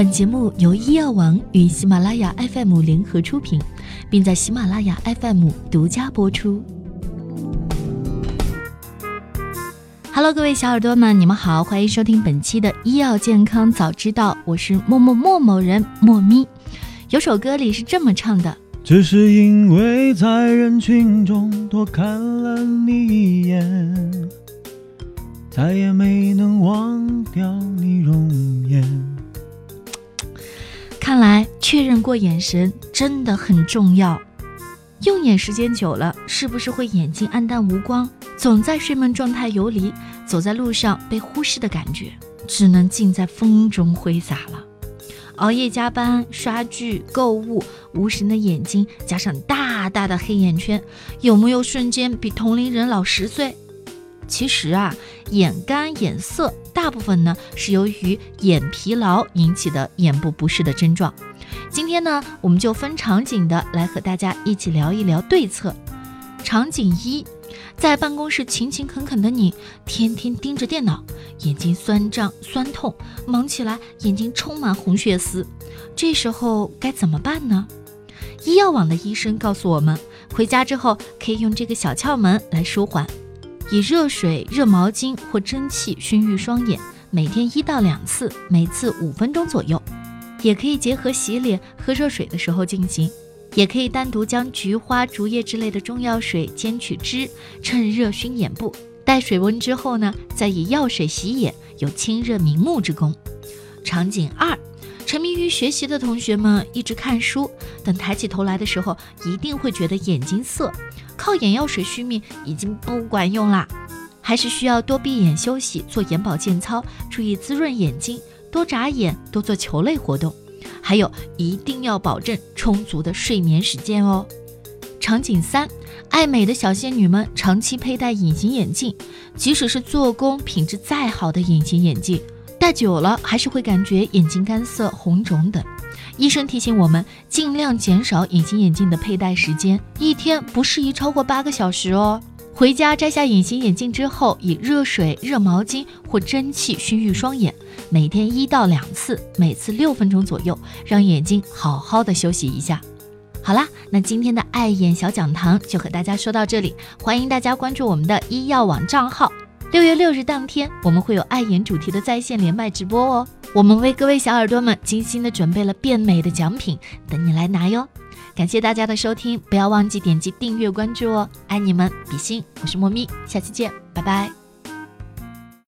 本节目由医药王与喜马拉雅 FM 联合出品，并在喜马拉雅 FM 独家播出。Hello，各位小耳朵们，你们好，欢迎收听本期的医药健康早知道，我是默默默某人莫咪。有首歌里是这么唱的：只是因为在人群中多看了你一眼，再也没能确认过眼神真的很重要。用眼时间久了，是不是会眼睛黯淡无光，总在睡梦状态游离，走在路上被忽视的感觉，只能尽在风中挥洒了。熬夜加班、刷剧、购物，无神的眼睛加上大大的黑眼圈，有没有瞬间比同龄人老十岁？其实啊，眼干眼涩，大部分呢是由于眼疲劳引起的眼部不适的症状。今天呢，我们就分场景的来和大家一起聊一聊对策。场景一，在办公室勤勤恳恳的你，天天盯着电脑，眼睛酸胀酸痛，忙起来眼睛充满红血丝，这时候该怎么办呢？医药网的医生告诉我们，回家之后可以用这个小窍门来舒缓。以热水、热毛巾或蒸汽熏浴双眼，每天一到两次，每次五分钟左右。也可以结合洗脸、喝热水的时候进行。也可以单独将菊花、竹叶之类的中药水煎取汁，趁热熏眼部，待水温之后呢，再以药水洗眼，有清热明目之功。场景二，沉迷于学习的同学们一直看书，等抬起头来的时候，一定会觉得眼睛涩。靠眼药水续命已经不管用啦，还是需要多闭眼休息，做眼保健操，注意滋润眼睛，多眨眼，多做球类活动，还有一定要保证充足的睡眠时间哦。场景三，爱美的小仙女们长期佩戴隐形眼镜，即使是做工品质再好的隐形眼镜，戴久了还是会感觉眼睛干涩、红肿等。医生提醒我们，尽量减少隐形眼镜的佩戴时间，一天不适宜超过八个小时哦。回家摘下隐形眼镜之后，以热水、热毛巾或蒸汽熏浴双眼，每天一到两次，每次六分钟左右，让眼睛好好的休息一下。好啦，那今天的爱眼小讲堂就和大家说到这里，欢迎大家关注我们的医药网账号。六月六日当天，我们会有爱眼主题的在线连麦直播哦。我们为各位小耳朵们精心的准备了变美的奖品，等你来拿哟。感谢大家的收听，不要忘记点击订阅关注哦。爱你们，比心，我是莫咪，下期见，拜拜。